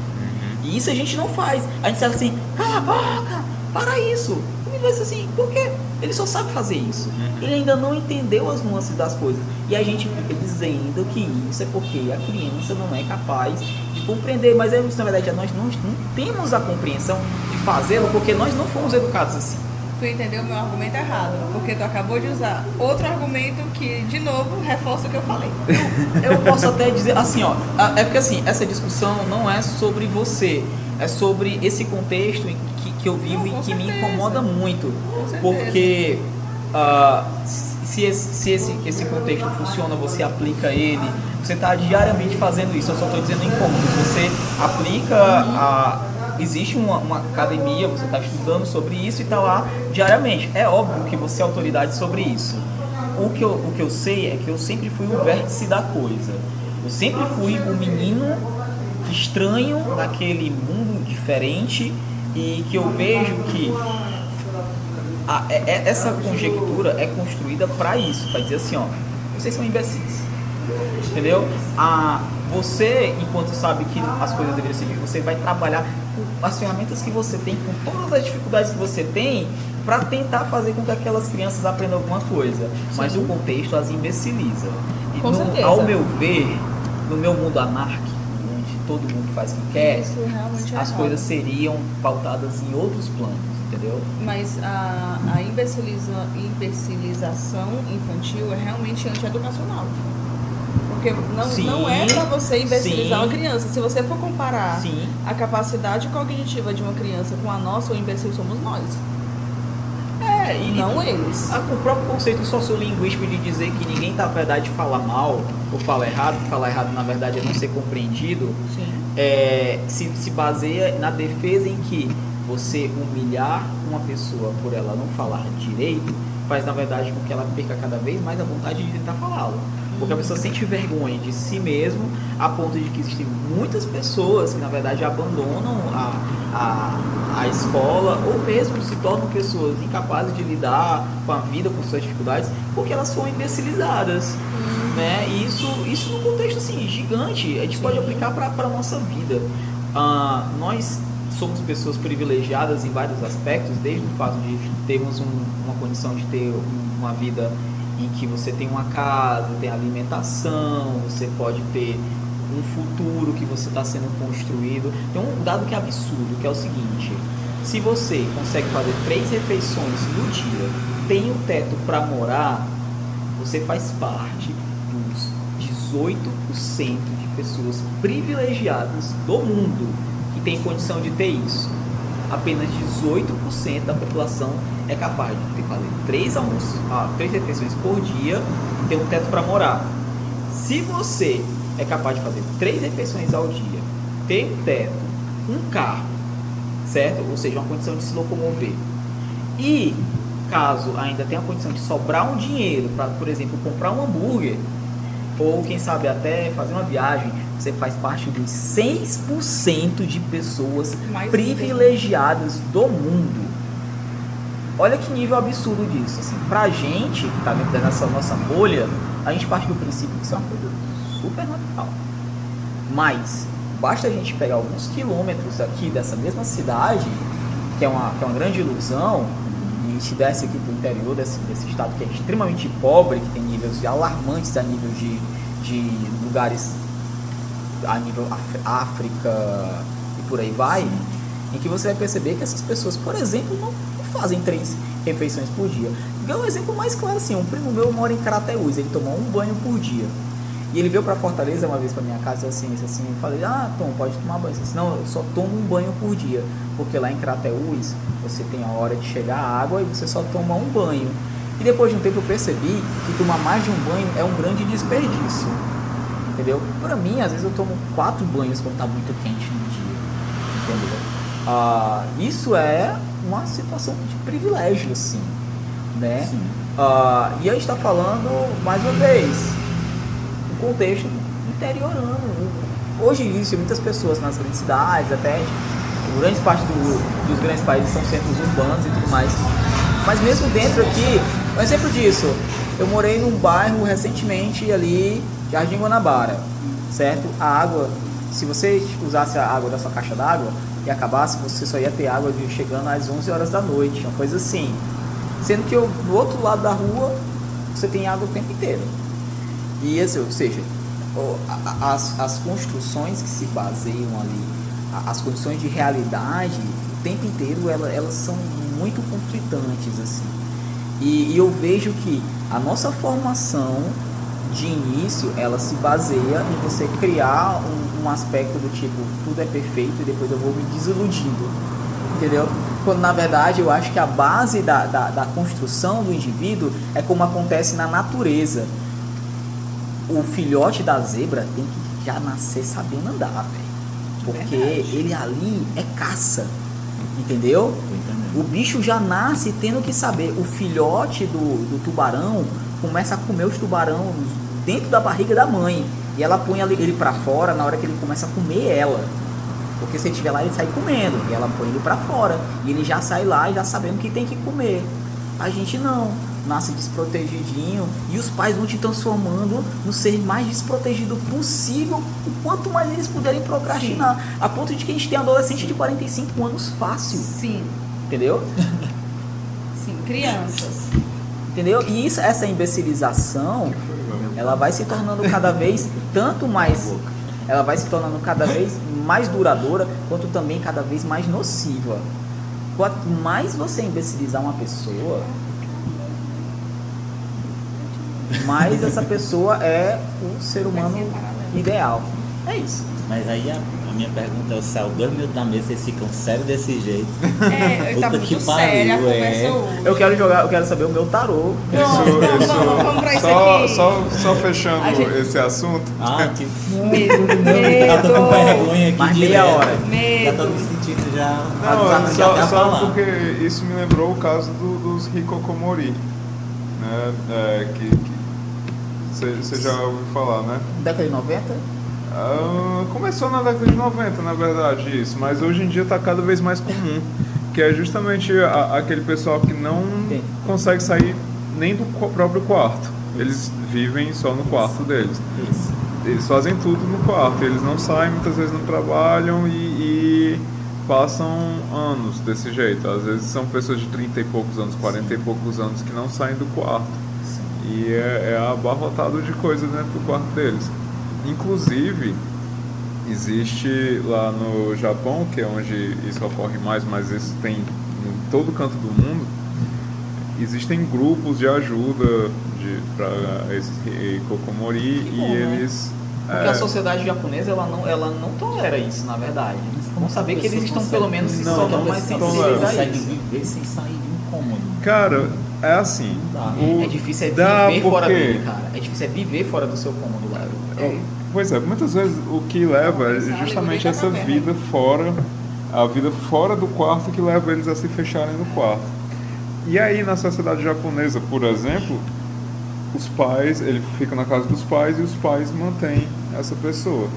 E isso a gente não faz. A gente fala assim, cala a boca, para isso. Ele vai ser assim, por quê? Ele só sabe fazer isso. Ele ainda não entendeu as nuances das coisas. E a gente fica dizendo que isso é porque a criança não é capaz de compreender. Mas é na verdade, nós não, não temos a compreensão de fazê-lo porque nós não fomos educados assim. Tu entendeu o meu argumento errado, porque tu acabou de usar outro argumento que, de novo, reforça o que eu falei. Eu posso até dizer assim, ó, é porque assim, essa discussão não é sobre você, é sobre esse contexto em que, que eu vivo Não, e que me certeza. incomoda muito. Porque ah, se, esse, se esse, esse contexto funciona, você aplica ele, você está diariamente fazendo isso, eu só estou dizendo incômodo. Você aplica a. Existe uma, uma academia, você está estudando sobre isso e está lá diariamente. É óbvio que você é autoridade sobre isso. O que, eu, o que eu sei é que eu sempre fui o vértice da coisa. Eu sempre fui o menino estranho naquele mundo diferente e que eu vejo que a- é- é- essa conjectura é construída para isso, para dizer assim, ó, vocês são imbecis. Entendeu? A, você, enquanto sabe que as coisas deveriam seguir, você vai trabalhar com as ferramentas que você tem, com todas as dificuldades que você tem, para tentar fazer com que aquelas crianças aprendam alguma coisa. Mas o contexto as imbeciliza. E Com no- certeza. ao meu ver, no meu mundo anárquico, onde todo mundo faz o que quer, Isso realmente é as errado. coisas seriam pautadas em outros planos, entendeu? Mas a, a imbeciliza, imbecilização infantil é realmente antieducacional. Porque não, Sim, não é pra você imbecilizar sim. uma criança. Se você for comparar Sim. a capacidade cognitiva de uma criança com a nossa, o imbecil somos nós. É, e Não eles. a- o próprio conceito sociolinguístico de dizer que ninguém tá, na verdade, fala mal ou fala errado, falar errado, na verdade, é não ser compreendido, é, se, se baseia na defesa em que você humilhar uma pessoa por ela não falar direito faz, na verdade, com que ela perca cada vez mais a vontade de tentar falá-lo. Porque a pessoa sente vergonha de si mesmo, a ponto de que existem muitas pessoas que, na verdade, abandonam a, a, a escola ou mesmo se tornam pessoas incapazes de lidar com a vida, com suas dificuldades, porque elas são imbecilizadas. Né? E isso, isso num contexto assim, gigante, a gente pode aplicar para a nossa vida. Ah, nós somos pessoas privilegiadas em vários aspectos, desde o fato de termos um- uma condição de ter uma vida em que você tem uma casa, tem alimentação, você pode ter um futuro que você está sendo construído. Tem um dado que é absurdo, que é o seguinte: se você consegue fazer três refeições no dia, tem um teto para morar, você faz parte dos 18% de pessoas privilegiadas do mundo que tem condição de ter isso. Apenas 18% da população é capaz de fazer três almoços, ah, refeições por dia e ter um teto para morar. Se você é capaz de fazer três refeições ao dia, ter um teto, um carro, certo? Ou seja, uma condição de se locomover. E caso ainda tenha a condição de sobrar um dinheiro para, por exemplo, comprar um hambúrguer, ou quem sabe até fazer uma viagem, você faz parte dos 6% de pessoas Mais privilegiadas do mundo. Olha que nível absurdo disso. Assim, pra gente que tá dentro dessa nossa bolha, a gente parte do princípio que isso é uma coisa super natural. Mas basta a gente pegar alguns quilômetros aqui dessa mesma cidade, que é uma, que é uma grande ilusão, e gente desce aqui pro interior desse, desse estado que é extremamente pobre, que tem níveis alarmantes a nível de, de lugares a nível África e por aí vai, em que você vai perceber que essas pessoas, por exemplo, não, fazem três refeições por dia. Dá um exemplo mais claro assim, um primo meu mora em Carateús, ele toma um banho por dia. E ele veio pra Fortaleza uma vez pra minha casa assim, assim, eu falei, ah, Tom, pode tomar banho. Disse, não, eu só tomo um banho por dia, porque lá em Crateús você tem a hora de chegar a água e você só toma um banho. E depois de um tempo eu percebi que tomar mais de um banho é um grande desperdício. Entendeu? Pra mim, às vezes eu tomo quatro banhos quando tá muito quente no dia. Entendeu? Ah, isso é uma situação de privilégio, assim. Né? Sim. Ah, e a gente está falando, mais uma vez, um contexto interiorano. Hoje existe muitas pessoas nas grandes cidades, até grande parte do- dos grandes países são centros urbanos e tudo mais. Mas mesmo dentro aqui, um exemplo disso, eu morei num bairro recentemente ali, Jardim Guanabara, certo? A água, se você usasse a água da sua caixa d'água e acabasse, você só ia ter água chegando às 11 horas da noite, uma coisa assim. Sendo que do outro lado da rua você tem água o tempo inteiro. E assim, ou seja, as, as construções que se baseiam ali, as condições de realidade, o tempo inteiro ela- elas são muito conflitantes assim. E, e eu vejo que a nossa formação de início ela se baseia em você criar um, um aspecto do tipo tudo é perfeito e depois eu vou me desiludindo entendeu? Quando na verdade eu acho que a base da, da, da construção do indivíduo é como acontece na natureza. O filhote da zebra tem que já nascer sabendo andar, velho. Porque Verdade. ele ali é caça, entendeu? O bicho já nasce tendo que saber. O filhote do, do tubarão começa a comer os tubarões dentro da barriga da mãe. E ela põe ele pra fora na hora que ele começa a comer ela. Porque se ele estiver lá, ele sai comendo. E ela põe ele pra fora. E ele já sai lá já sabendo que tem que comer. A gente não. Nasce desprotegidinho. E os pais vão te transformando no ser mais desprotegido possível. O quanto mais eles puderem procrastinar. A ponto de que a gente tem adolescente de 45 anos fácil. Sim, Entendeu? sim, crianças. Entendeu? E isso, essa imbecilização, ela vai se tornando cada vez tanto mais. Ela vai se tornando cada vez mais duradoura, quanto também cada vez mais nociva. Quanto mais você imbecilizar uma pessoa, mais essa pessoa é o ser humano ideal. É isso. Mas aí a, a minha pergunta é: o céu, dois minutos da mesa, vocês ficam sérios desse jeito? É, tá Puta muito que séria pariu, é. hoje. Eu quero jogar, eu quero saber o meu tarô. Pronto, vamos, vamos, vamos pra isso Só, aqui. só, só fechando gente- esse assunto. Ah, que. Medo, Já tô com medo, vergonha aqui Mais de meia hora. Já tô medo. me sentindo já. Não, já só, a só porque isso me lembrou o caso do- dos Hikokomori. Né? É, que você já ouviu falar, né? Década de 90? Ah, começou na década de 90, na verdade, isso, mas hoje em dia está cada vez mais comum. Que é justamente a- aquele pessoal que não Sim. consegue sair nem do próprio quarto. Eles vivem só no quarto deles. Isso. Eles fazem tudo no quarto, eles não saem, muitas vezes não trabalham e, e passam anos desse jeito. Às vezes são pessoas de 30 e poucos anos, 40 e poucos anos que não saem do quarto. E é, é abarrotado de coisas dentro do quarto deles. Inclusive, existe lá no Japão, que é onde isso ocorre mais, mas isso tem em todo canto do mundo, existem grupos de ajuda para esses Kokomori Que bom, e né? eles. Porque é, a sociedade japonesa ela não, ela não tolera isso, na verdade. Vamos saber que eles estão pelo menos se Não, tornando não sensíveis a consegue isso. viver sem sair de um cômodo. Cara, é assim. Dá. o- É difícil é dá viver fora porque- dele, cara. É difícil é viver fora do seu cômodo, Léo. É, Pois é, muitas vezes o que leva é justamente liga essa vida fora, a vida fora do quarto que leva eles a se fecharem no quarto. E aí na sociedade japonesa, por exemplo, os pais, ele fica na casa dos pais e os pais mantêm essa pessoa.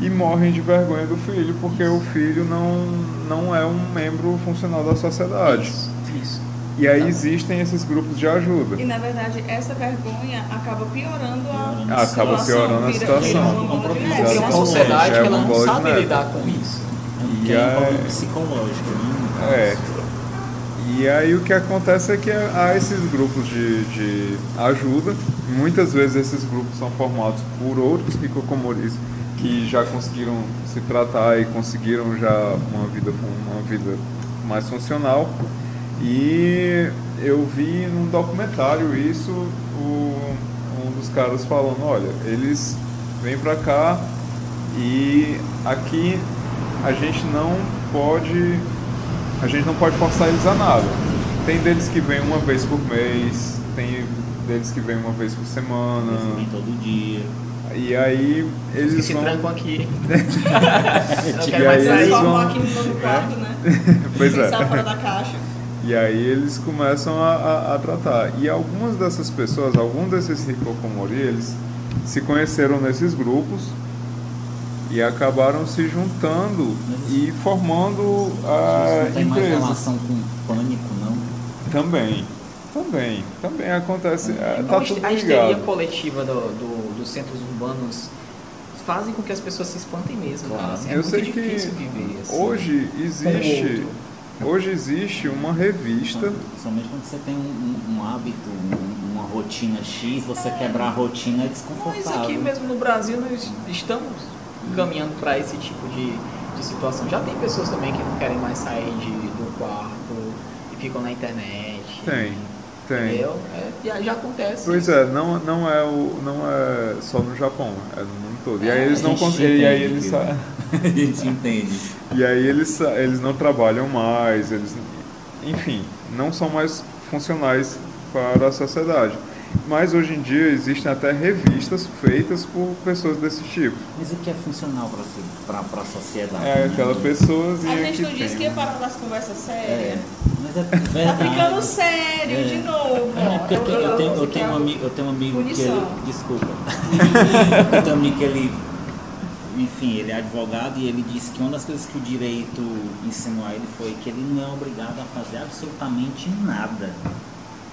E morrem de vergonha do filho, porque o filho não, não é um membro funcional da sociedade. Isso, isso. E aí existem esses grupos de ajuda. E na verdade, essa vergonha acaba piorando a acaba situação, piorando a situação. É. Porque é uma sociedade é que ela uma não sabe lidar com isso. É E um aí- problema psicológico. né? É. E aí o que acontece é que há esses grupos de, de ajuda. Muitas vezes esses grupos são formados por outros hikokomoris que já conseguiram se tratar e conseguiram já uma vida, uma vida mais funcional. E eu vi num documentário isso, o- um dos caras falando, olha, eles vêm pra cá e aqui a gente não pode a gente não pode forçar eles a nada. Tem deles que vêm uma vez por mês, tem deles que vêm uma vez por semana. Eles vêm todo dia. E aí que eles se vão. trancam aqui. Não E quero mais aí sair. eles Transformar vão- aqui no quarto, né? Pois é. Pensar fora da caixa. E aí eles começam a, a- a tratar. E algumas dessas pessoas, alguns desses hikokomori, eles se conheceram nesses grupos e acabaram se juntando e formando a Isso não tem mais empresa. relação com pânico, não. Também, também, também acontece. é, tá tudo a histeria coletiva do, do- dos centros urbanos fazem com que as pessoas se espantem mesmo, Claro. Assim, é Eu muito sei que difícil viver assim. Hoje existe, outro. Hoje existe uma revista. Somente quando você tem um, um- hábito, um- uma rotina X, você quebrar a rotina é Mas desconfortável. aqui mesmo no Brasil nós estamos caminhando para esse tipo de, de situação. Já tem pessoas também que não querem mais sair de, do quarto e ficam na internet. Tem, tem. Entendeu? É, já, já acontece. Pois é, não, não é o, não é só no Japão, é no mundo todo. E aí É, eles não conseguem, e aí eles sa- a gente entende. e aí eles eles não trabalham mais, eles enfim, não são mais funcionais para a sociedade. Mas hoje em dia existem até revistas feitas por pessoas desse tipo. Mas o que é funcional para a sociedade? É né? aquela pessoazinha A gente que não disse que ia parar das conversas sérias. É, mas é Tá ficando sério É. de novo. É, porque eu, tenho- eu tenho, eu tenho um amigo, eu tenho um amigo que ele. Punição. Desculpa. eu tenho um amigo que ele. Enfim, ele é advogado e ele disse que uma das coisas que o direito ensinou a ele foi que ele não é obrigado a fazer absolutamente nada.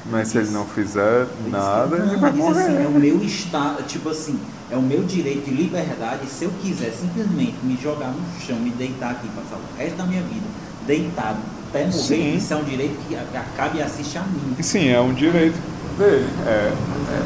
Mas se ele não fizer Ele nada, disse, ele não, vai ele disse assim, é morrer. o meu estado, tipo assim, é o meu direito de liberdade. Se eu quiser simplesmente me jogar no chão, me deitar aqui, passar o resto da minha vida deitado até morrer, Sim. isso é um direito que a- cabe e assiste a mim. Sim, é um direito dele. É.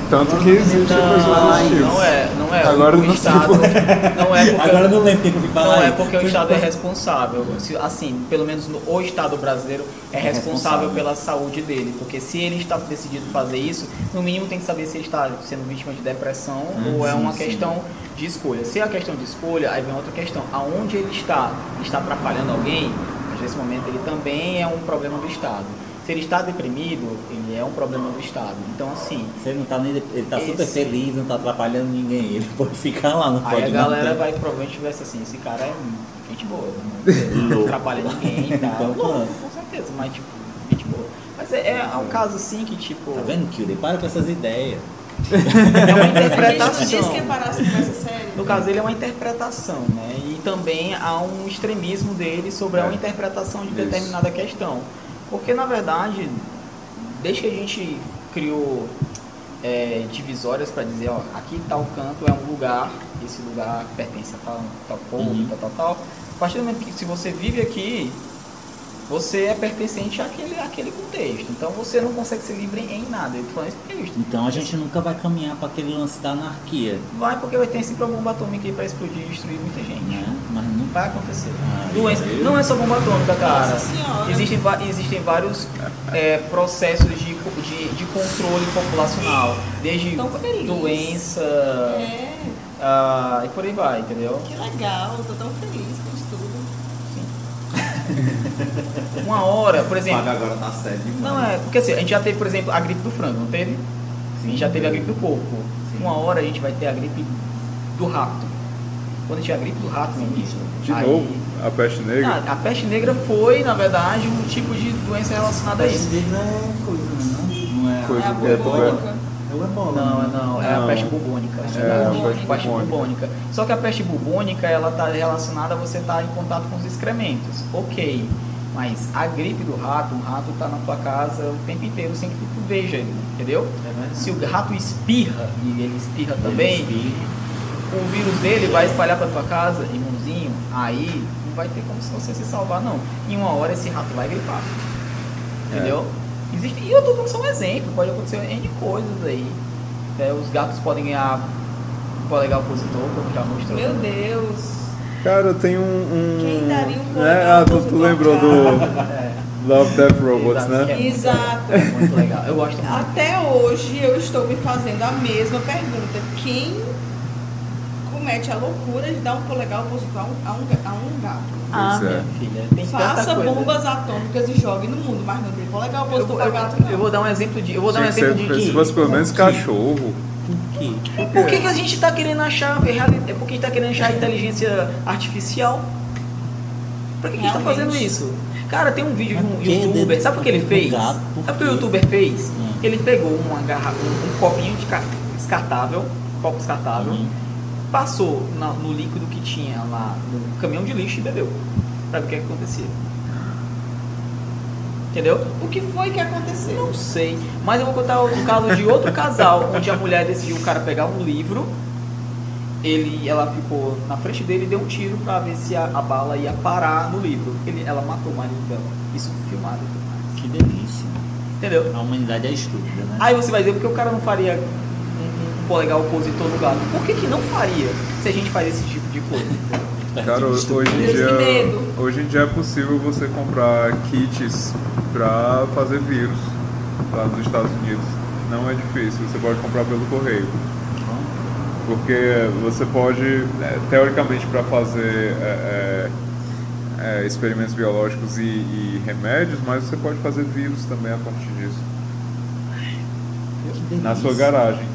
Tanto que existe Então, pessoas ai, desse tipo. Não é, não é. Agora o não Estado. Não é porque. Agora eu não lembro o que falar. Não é porque o Estado é responsável. Se- Assim, pelo menos no, o Estado brasileiro é É responsável responsável. pela saúde dele. Porque se ele está decidido fazer isso, no mínimo tem que saber se ele está sendo vítima de depressão ou é uma sim. questão de escolha. Se é a questão de escolha, aí vem outra questão. Aonde ele está? Está atrapalhando alguém? Mas nesse momento ele também é um problema do Estado. Se ele está deprimido, ele é um problema do Estado. Então, assim, Você não tá nem. Ele tá super Esse- feliz, não tá atrapalhando ninguém. Ele pode ficar lá, não Aí pode a não galera ter. vai provavelmente ver assim, esse cara é gente boa, não Louco. atrapalha ninguém e tal. Então, Louco, com certeza, mas tipo, gente boa. Mas é, é um caso assim que, tipo, Tá vendo, Kilder? Para com essas ideias. é uma A gente não interpretação. disse que ia parar as conversas sérias. No caso dele é uma interpretação, né? E também há um extremismo dele sobre É. a interpretação de Isso. determinada questão. Porque na verdade, desde que a gente criou é, divisórias para dizer, ó, aqui tal canto é um lugar, esse lugar pertence a tal, tal povo, Uhum. tal, tal, tal. A partir do momento que se você vive aqui, você é pertencente àquele, àquele contexto. Então você não consegue ser livre em nada. Eu tô falando isso porque é. Então a gente nunca vai caminhar para aquele lance da anarquia, Vai porque vai ter sempre uma bomba atômica aí pra explodir e destruir muita gente. né? Mas não Vai acontecer. Ah, Doença. eu- Não é só bomba atômica, cara. Existem, existem vários é, processos de, de, de controle população, desde doença É, ah, e por aí vai, entendeu? que legal, tô tão feliz. Uma hora, por exemplo. Paga agora na sede. Não é, porque assim, a gente já teve, por exemplo, a gripe do frango, não teve? a gente já teve a gripe do porco. Sim. Uma hora a gente vai ter a gripe do rato. Quando a gente tiver a gripe do rato, meu amigo, De aí- novo, a peste negra. Ah, a peste negra foi, na verdade, um tipo de doença relacionada a isso. não é coisa, não, não é. Coisa É a é bubônica. É o ebola. Não, né? não, é a Não. peste bubônica. Peste É, a peste Peste bubônica. bubônica. Só que a peste bubônica, ela está relacionada a você estar em contato com os excrementos. Ok. Mas a gripe do rato, um rato está na tua casa o tempo inteiro sem que tu veja ele, entendeu? É. Se o rato espirra e ele espirra também, Ele o vírus dele vai espalhar para tua casa, irmãozinho, aí não vai ter como se você se salvar não. Em uma hora esse rato vai gripar. Entendeu? Existe, e eu tô dando só um exemplo, pode acontecer N coisas aí. É, os gatos podem ganhar um polegar opositor, como já mostrou. Meu Deus. Cara, tem um. um Quem daria um é, Ah, tu, tu lembrou do Love Death Robots, Exato, né? é muito Exato. legal, é muito legal. Eu gosto muito. Até hoje eu estou me fazendo a mesma pergunta. Quem comete a loucura de dar um polegar opositor a um, a um, a um gato? Ah, é. minha filha, tem Faça tanta coisa. bombas atômicas e jogue no mundo, mas não tem polegar vou- para eu- gato não. eu vou dar um exemplo de. Eu vou dar um exemplo de. se fosse pelo menos que- cachorro. Por? Por que, que a gente está querendo achar é porque a gente está querendo achar inteligência artificial? Pra que, que a gente está fazendo isso? Cara, tem um vídeo de um por que youtuber, sabe o que ele fez? gato? Por Sabe o que o youtuber fez? Hum. Ele pegou uma garrafa, um, um copinho de ca- descartável, copo descartável, Uhum. Passou na- no líquido que tinha lá no caminhão de lixo e bebeu. Pra ver o que, que acontecia. Entendeu? O que foi que aconteceu? Não sei. Mas eu vou contar o caso de outro casal, onde a mulher decidiu o cara pegar um livro, ele, ela ficou na frente dele e deu um tiro pra ver se a, a bala ia parar no livro. Ele, ela matou o marido dela. Isso filmado. Que delícia. Entendeu? A humanidade é estúpida, né? Aí você vai dizer, por que o cara não faria polegar opositor no gato? Por que, que não faria se a gente faz esse tipo de coisa? Cara, hoje em, dia, hoje em dia é possível você comprar kits pra fazer vírus lá nos Estados Unidos. Não é difícil, você pode comprar pelo correio. Porque você pode, é, teoricamente, para fazer é, é, é, experimentos biológicos e, e remédios, mas você pode fazer vírus também a partir disso. Na sua garagem.